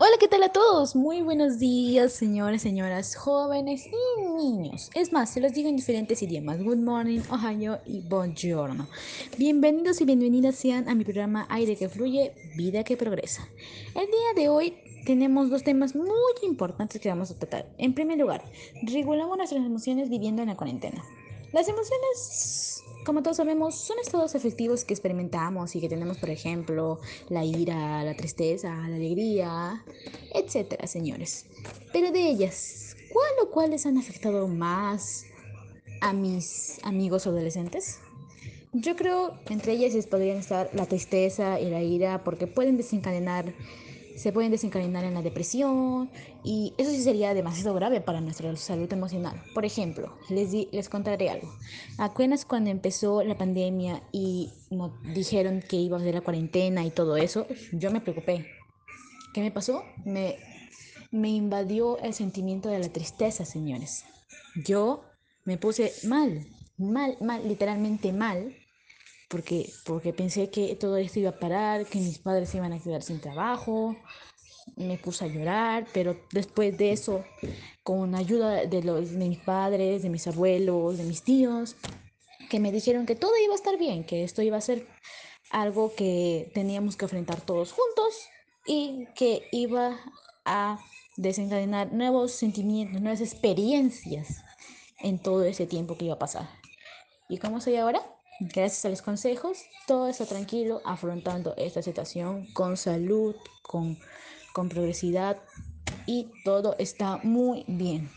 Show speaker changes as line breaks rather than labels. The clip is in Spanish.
Hola, ¿qué tal a todos? Muy buenos días, señores, señoras, jóvenes y niños. Es más, se los digo en diferentes idiomas. Good morning, Ohio y buongiorno. Bienvenidos y bienvenidas sean a mi programa Aire que fluye, vida que progresa. El día de hoy tenemos dos temas muy importantes que vamos a tratar. En primer lugar, regulamos nuestras emociones viviendo en la cuarentena. Las emociones como todos sabemos, son estados afectivos que experimentamos y que tenemos, por ejemplo, la ira, la tristeza, la alegría, etcétera, señores. Pero de ellas, ¿cuál o cuáles han afectado más a mis amigos adolescentes? Yo creo entre ellas podrían estar la tristeza y la ira porque pueden desencadenar se pueden desencadenar en la depresión y eso sí sería demasiado grave para nuestra salud emocional. Por ejemplo, les, les contaré algo. Apenas cuando empezó la pandemia y nos dijeron que iba a ser la cuarentena y todo eso, yo me preocupé. ¿Qué me pasó? Me, me invadió el sentimiento de la tristeza, señores. Yo me puse mal, mal, mal, literalmente mal, porque, porque pensé que todo esto iba a parar, que mis padres iban a quedar sin trabajo. Me puse a llorar, pero después de eso, con ayuda de, los, de mis padres, de mis abuelos, de mis tíos, que me dijeron que todo iba a estar bien, que esto iba a ser algo que teníamos que enfrentar todos juntos y que iba a desencadenar nuevos sentimientos, nuevas experiencias en todo ese tiempo que iba a pasar. ¿Y cómo soy ahora? Gracias a los consejos, todo está tranquilo, afrontando esta situación con salud, con, con progresividad y todo está muy bien.